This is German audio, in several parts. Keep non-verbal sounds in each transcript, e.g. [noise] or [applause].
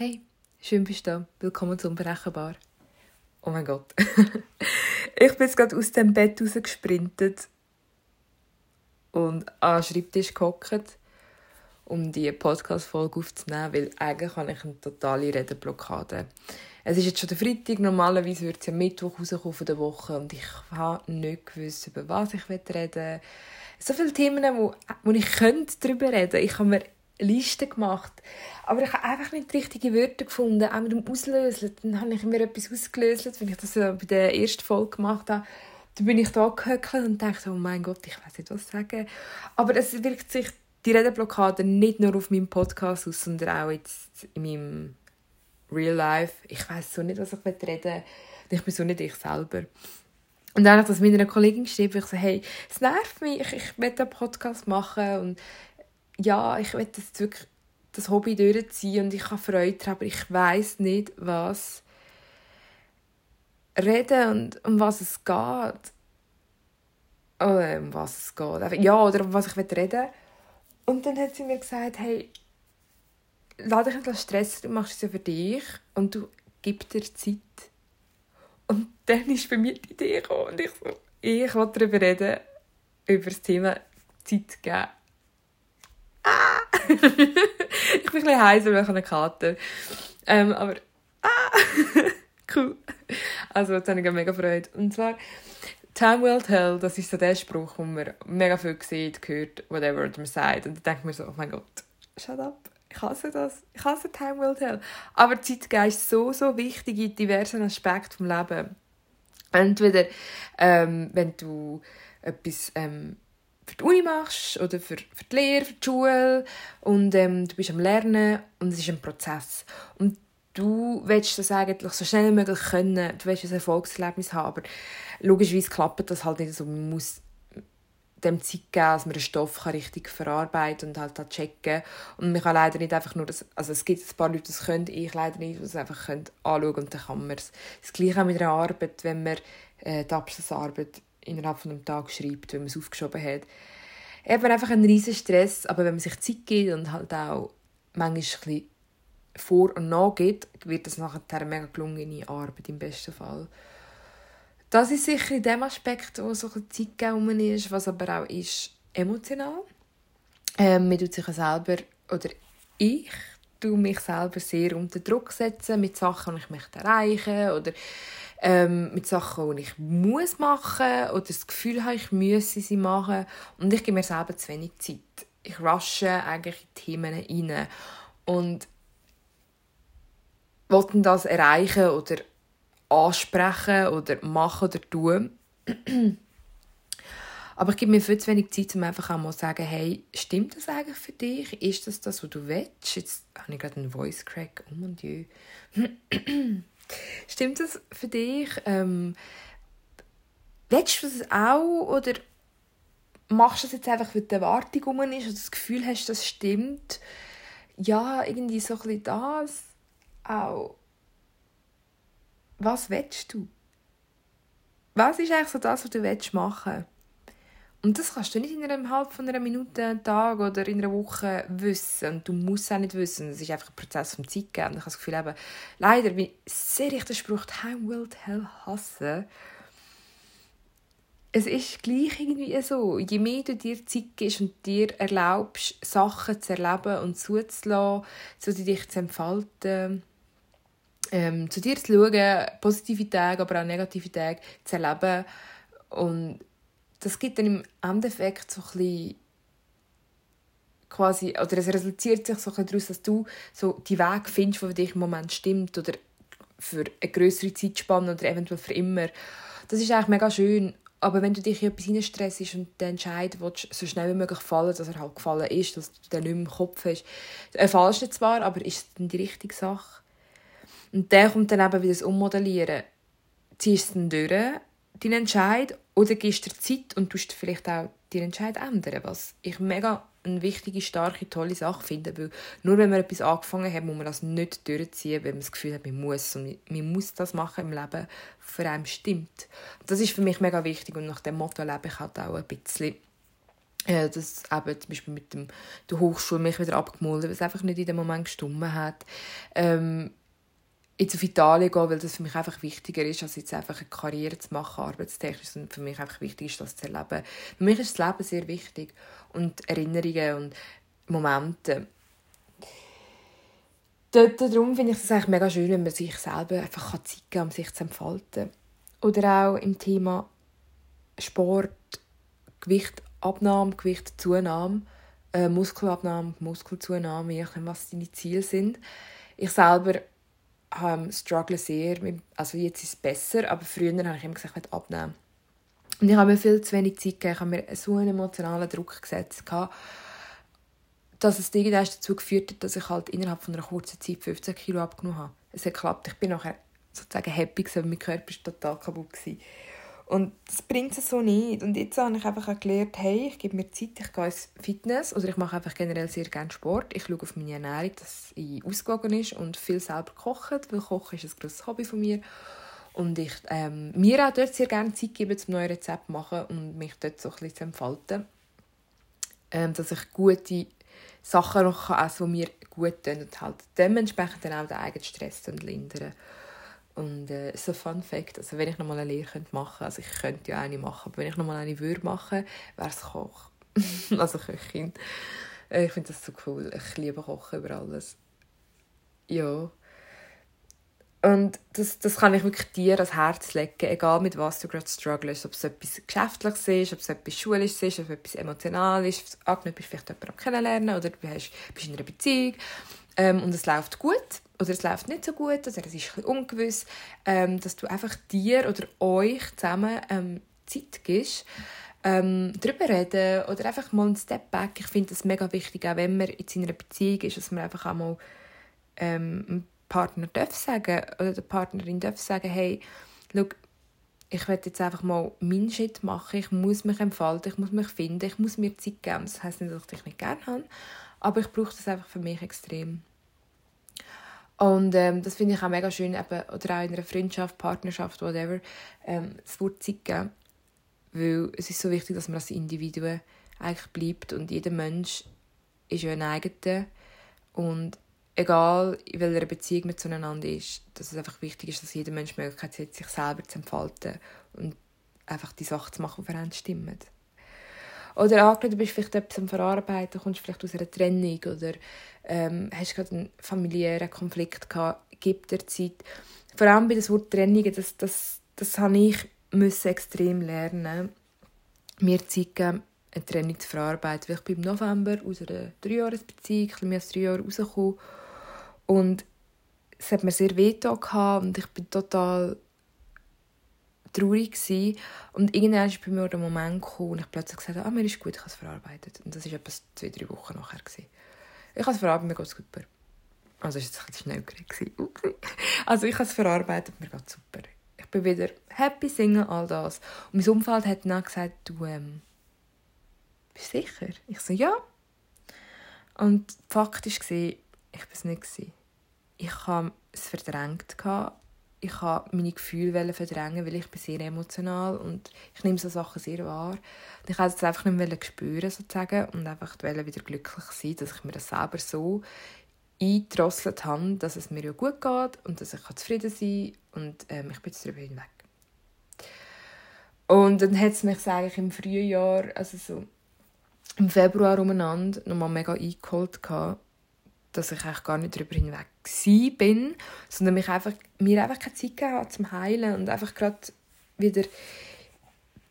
Hey, schön bist du da. Willkommen zum Unberechenbar. Oh mein Gott. [laughs] ich bin jetzt gerade aus dem Bett rausgesprintet und an den Schreibtisch gehockt, um die Podcast-Folge aufzunehmen, weil eigentlich habe ich eine totale Redenblockade. Es ist jetzt schon der Freitag, normalerweise wird es ja Mittwoch rauskommen von der Woche und ich habe nicht gewusst, über was ich reden will. So viele Themen, wo, wo ich könnte darüber reden könnte. Liste gemacht. Aber ich habe einfach nicht die richtigen Wörter gefunden, auch mit dem Auslösen. Dann habe ich mir etwas ausgelöst, wenn ich das bei der ersten Folge gemacht habe. Dann bin ich da gehöckelt und dachte, oh mein Gott, ich weiß nicht, was sagen. Aber es wirkt sich die Redeblockade nicht nur auf meinem Podcast aus, sondern auch jetzt in meinem Real Life. Ich weiß so nicht, was ich reden will. Ich bin so nicht ich selber. Und dann habe ich das meiner Kollegin geschrieben. Ich so, hey, es nervt mich, ich, ich möchte einen Podcast machen und ja, ich will das wirklich das Hobby durchziehen und ich habe Freude daran, aber ich weiß nicht, was reden und um was es geht. Oder um was es geht. Ja, oder um was ich reden will. Und dann hat sie mir gesagt, hey, lass dich nicht Stress, du machst es ja für dich und du gibst dir Zeit. Und dann ist bei mir die Idee gekommen und ich so, ich will darüber reden, über das Thema Zeit geben! [laughs] ich bin ein bisschen heiser, weil ich eine Kater ähm, aber ah! [laughs] cool. Also jetzt habe ich mega Freude. Und zwar Time will tell, das ist so der Spruch, den man mega viel sieht, hört, whatever man sagt. Und dann denkt man so, oh mein Gott, shut up. Ich hasse das. Ich hasse Time will tell. Aber Zeitgeist ist so, so wichtig in diversen Aspekten des Lebens. Entweder, ähm, wenn du etwas ähm, für die Uni machst oder für, für die Lehre, für die Schule und ähm, du bist am Lernen und es ist ein Prozess. Und du willst das eigentlich so schnell wie möglich können, du willst ein Erfolgserlebnis haben, aber logischerweise klappt das halt nicht so. Man muss dem Zeit geben, dass man den Stoff richtig verarbeiten und halt, halt checken Und man kann leider nicht einfach nur das, also es gibt ein paar Leute, das können, ich leider nicht, die es einfach können anschauen und dann kann man es. Das Gleiche auch mit einer Arbeit, wenn man äh, die Abschlussarbeit innerhalb von einem Tag schreibt, wenn man es aufgeschoben hat. Eben einfach ein riesen Stress, aber wenn man sich Zeit gibt und halt auch manchmal ein vor- und nachgeht, wird das nachher eine mega gelungene Arbeit im besten Fall. Das ist sicher in dem Aspekt, wo so ein Zeit gegeben ist, was aber auch ist emotional. Ähm, man tut sich selber, oder ich tue mich selber sehr unter Druck setzen mit Sachen, die ich möchte erreichen oder ähm, mit Sachen, die ich muss machen oder das Gefühl habe, ich müsse sie machen und ich gebe mir selber zu wenig Zeit. Ich rushe eigentlich in Themen rein und wollte das erreichen oder ansprechen oder machen oder tun. Aber ich gebe mir viel zu wenig Zeit, um einfach auch mal zu sagen, hey, stimmt das eigentlich für dich? Ist das das, was du willst? Jetzt habe ich gerade einen Voice Crack. Oh mon Dieu. [clears throat] Stimmt das für dich? Ähm, willst du das auch oder machst du das jetzt einfach, weil die Erwartung um ist oder das Gefühl hast, das stimmt? Ja, irgendwie so ein das auch. Was willst du? Was ist eigentlich so das, was du machen willst? Und das kannst du nicht innerhalb von einer Minute, einem Tag oder in einer Woche wissen. Und du musst es auch nicht wissen. Es ist einfach ein Prozess vom Zeitgeben. Ich habe das Gefühl, eben, leider, wie sehr ich den Spruch «Time will tell» hasse, es ist gleich irgendwie so. Je mehr du dir Zeit gibst und dir erlaubst, Sachen zu erleben und zuzulassen, zu dich zu entfalten, ähm, zu dir zu schauen, positive Tage, aber auch negative Tage zu erleben und das gibt dann im Endeffekt so ein quasi, oder es resultiert sich so daraus, dass du so die Weg findest, der für dich im Moment stimmt oder für eine größere Zeitspanne oder eventuell für immer. Das ist eigentlich mega schön. Aber wenn du dich in etwas hineinstressst und den Entscheid willst, so schnell wie möglich fallen, dass er halt gefallen ist, dass du den nicht mehr im Kopf hast, äh, fallst du zwar, aber ist es dann die richtige Sache? Und der kommt dann eben wieder das Ummodellieren. Ziehst du dann durch, deinen Entscheid, oder gibst dir Zeit und tust vielleicht auch deinen Entscheid ändern, was ich mega eine wichtige, starke, tolle Sache finde, weil nur wenn man etwas angefangen hat, muss man das nicht durchziehen, weil man das Gefühl hat, man muss und man muss das machen im Leben, für einen stimmt. Das ist für mich mega wichtig und nach dem Motto lebe ich halt auch ein bisschen. äh, dass eben zum Beispiel mit dem, der Hochschule mich wieder abgemolden, weil es einfach nicht in dem Moment gestummen hat. Ähm, jetzt auf Italien gehen, weil das für mich einfach wichtiger ist, als jetzt einfach eine Karriere zu machen, arbeitstechnisch, und für mich einfach wichtig ist, das zu erleben. Für mich ist das Leben sehr wichtig und Erinnerungen und Momente. Darum finde ich es eigentlich mega schön, wenn man sich selber einfach Zeit geben kann, um sich zu entfalten. Oder auch im Thema Sport, Gewichtabnahme, Gewichtzunahme, äh, Muskelabnahme, Muskelzunahme, je nachdem, was deine Ziele sind. Ich selber ähm, struggle sehr. Also jetzt ist es besser, aber früher habe ich immer gesagt, ich abnehmen. Und ich habe mir viel zu wenig Zeit gegeben. Ich habe mir so einen emotionalen Druck gesetzt, dass es irgendwann dazu geführt hat, dass ich halt innerhalb von einer kurzen Zeit 15 Kilo abgenommen habe. Es hat geklappt. Ich bin nachher sozusagen happy, aber mein Körper war total kaputt. Gewesen. Und das bringt es so nicht. Und jetzt habe ich einfach gelernt, hey, ich gebe mir Zeit, ich gehe ins Fitness oder ich mache einfach generell sehr gerne Sport. Ich schaue auf meine Ernährung, dass sie ausgewogen ist und viel selber koche, weil Kochen ist ein grosses Hobby von mir. Und ich ähm, mir auch dort sehr gerne Zeit gebe, um neue Rezepte zu machen und mich dort so ein bisschen zu entfalten. Ähm, dass ich gute Sachen noch essen kann, die mir gut tun und halt dementsprechend dann auch den eigenen Stress lindern. Und äh, so Fun Fact, also wenn ich nochmal eine Lehre könnte machen also ich könnte ja eine machen, aber wenn ich nochmal eine würde machen, wäre es Koch. [laughs] also Köchin. Äh, ich finde das so cool. Ich liebe Kochen über alles. Ja. Und das, das kann ich wirklich dir ans Herz legen, egal mit was du gerade struggles, ob es etwas Geschäftliches ist, ob es etwas Schulisches ist, ob es etwas Emotionales ist. Angenommen, bist vielleicht jemanden kennenlernen oder du bist in einer Beziehung ähm, und es läuft gut oder es läuft nicht so gut oder es ist ein ungewiss, ähm, dass du einfach dir oder euch zusammen ähm, Zeit gibst, ähm, darüber reden oder einfach mal einen Step back. Ich finde das mega wichtig, auch wenn man in seiner Beziehung ist, dass man einfach auch mal ähm, Partner darf sagen oder der Partnerin darf sagen, hey, schau, ich werde jetzt einfach mal meinen Schritt machen, ich muss mich entfalten, ich muss mich finden, ich muss mir Zeit geben. Das heisst nicht, dass ich dich nicht gerne habe, aber ich brauche das einfach für mich extrem. Und ähm, das finde ich auch mega schön, eben, oder auch in einer Freundschaft, Partnerschaft, whatever, ähm, das Wort Zeit geben. Weil es ist so wichtig, dass man als Individuum eigentlich bleibt und jeder Mensch ist ja ein eigener. Und egal in welcher Beziehung man zueinander ist, dass es einfach wichtig ist, dass jeder Mensch die Möglichkeit hat, sich selber zu entfalten und einfach die Sachen zu machen, die für einen stimmen. Oder angenommen, du bist vielleicht etwas am Verarbeiten, kommst vielleicht aus einer Trennung oder ähm, hast gerade einen familiären Konflikt gehabt, gib dir Zeit. Vor allem bei dem Wort Trennung, das, das, das habe ich müssen extrem lernen, mir Zeit geben, eine Trennung zu verarbeiten. Weil ich bin im November aus einer Dreijahresbeziehung, ein bisschen mehr als drei Jahre rausgekommen und es hat mir sehr weh und ich bin total traurig gewesen. Und irgendwann ist bei mir der Moment gekommen, und ich plötzlich gesagt habe, ah, mir ist gut, ich habe es verarbeitet. Und das war etwa zwei, drei Wochen nachher. Gewesen. Ich habe es verarbeitet, mir geht es super. Also es war jetzt schnell. [laughs] also ich habe es verarbeitet, mir geht es super. Ich bin wieder happy, singen, all das. Und mein Umfeld hat dann gesagt, du, ähm, bist sicher? Ich so, ja. Und faktisch gesehen, ich war es nicht. Ich habe es verdrängt ich habe meine Gefühle verdrängen, weil ich bin sehr emotional und ich nehme so Sachen sehr wahr. Und ich wollte es einfach nicht mehr spüren sozusagen und einfach wieder glücklich sein, dass ich mir das selber so eingedrosselt habe, dass es mir ja gut geht und dass ich zufrieden sein kann und ähm, ich bin jetzt darüber hinweg. Und dann hat es mich eigentlich im Frühjahr, also so im Februar umeinander, nochmal mega eingeholt gehabt dass ich eigentlich gar nicht darüber hinweg bin, sondern mich einfach, mir einfach keine Zeit gegeben habe zum Heilen und einfach gerade wieder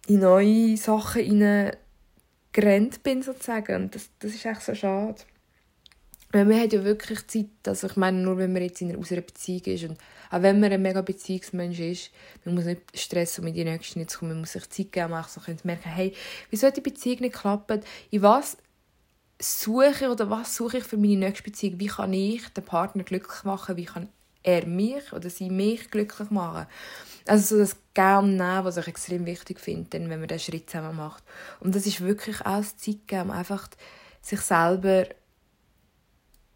in neue Sachen hineingerannt bin, sozusagen. Und das, das ist echt so schade. Weil man hat ja wirklich Zeit, also ich meine, nur wenn man jetzt in einer, aus einer Beziehung ist und auch wenn man ein mega Beziehungsmensch ist, man muss nicht stressen, um in die nächste nicht zu kommen, man muss sich Zeit geben, um zu merken, hey, wieso hat die Beziehung nicht klappen? In was suche oder was suche ich für meine nächste Beziehung? Wie kann ich den Partner glücklich machen? Wie kann er mich oder sie mich glücklich machen? Also so das Geben nehmen, was ich extrem wichtig finde, wenn man diesen Schritt zusammen macht. Und das ist wirklich auch das Zeitgeben, einfach sich selber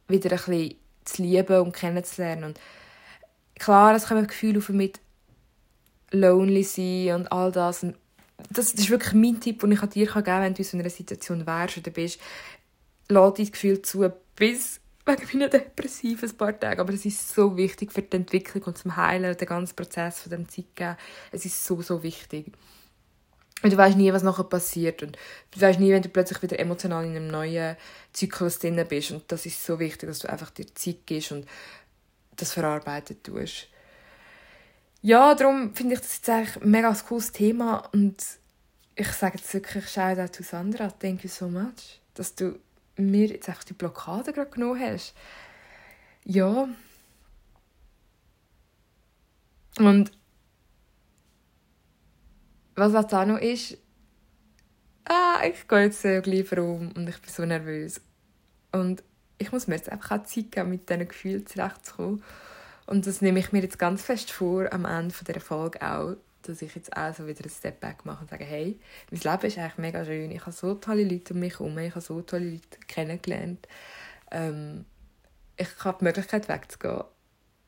wieder ein bisschen zu lieben und kennenzulernen. Und klar, es kommen Gefühle auf mit lonely sein und all das. Und das, das ist wirklich mein Tipp, den ich dir geben kann, wenn du in so einer Situation wärst oder bist. Lass dein Gefühl zu, bis wegen meiner Depressiven ein paar Tage. Aber es ist so wichtig für die Entwicklung und zum Heilen und den ganzen Prozess von dem Zeitgeben. Es ist so, so wichtig. Und du weißt nie, was nachher passiert. Und du weißt nie, wenn du plötzlich wieder emotional in einem neuen Zyklus drin bist. Und das ist so wichtig, dass du einfach dir Zeit gibst und das verarbeitet tust. Ja, darum finde ich das jetzt eigentlich ein mega cooles Thema. Und ich sage jetzt wirklich Shoutout zu Sandra. Thank you so much, dass du mir jetzt einfach die Blockade gerade genommen hast. Ja. Und was auch da noch ist, ah, ich gehe jetzt äh, gleich rum und ich bin so nervös. Und ich muss mir jetzt einfach auch Zeit geben, mit diesen Gefühlen zurechtzukommen. Und das nehme ich mir jetzt ganz fest vor, am Ende dieser Folge auch, dass ich jetzt auch so wieder einen Step Back mache und sage, hey, mein Leben ist eigentlich mega schön. Ich habe so tolle Leute um mich herum, ich habe so tolle Leute kennengelernt. Ähm, ich habe die Möglichkeit wegzugehen.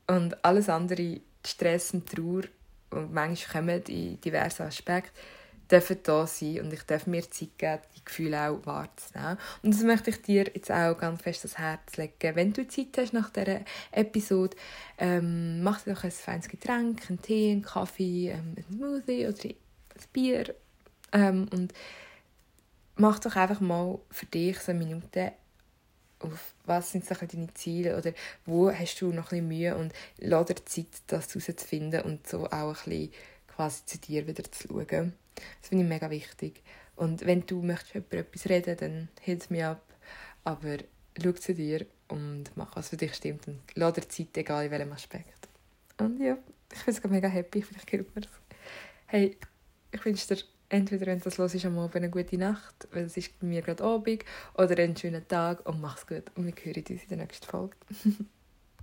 Und alles andere, Stress und Trauer, und manchmal kommen in diversen Aspekten, dürfen da sein und ich darf mir Zeit geben, die Gefühle auch wahrzunehmen. Und das möchte ich dir jetzt auch ganz fest ans Herz legen. Wenn du Zeit hast nach dieser Episode, ähm, mach dir doch ein feines Getränk, einen Tee, einen Kaffee, ähm, einen Smoothie oder ein Bier ähm, und mach doch einfach mal für dich so eine Minute auf was sind so deine Ziele oder wo hast du noch ein Mühe und lass dir Zeit, das herauszufinden und so auch ein bisschen quasi zu dir wieder zu schauen. Das finde ich mega wichtig. Und wenn du möchtest über etwas reden, dann hilf mir ab. Aber schau zu dir und mach, was für dich stimmt. Und lass dir Zeit, egal in welchem Aspekt. Und ja, ich bin sogar mega happy. Vielleicht hilft mir das. Hey, ich wünsche dir entweder, wenn du das los ist, am Abend eine gute Nacht, weil es ist bei mir gerade Abend, oder einen schönen Tag und mach's gut. Und wir hören uns in der nächsten Folge. [laughs]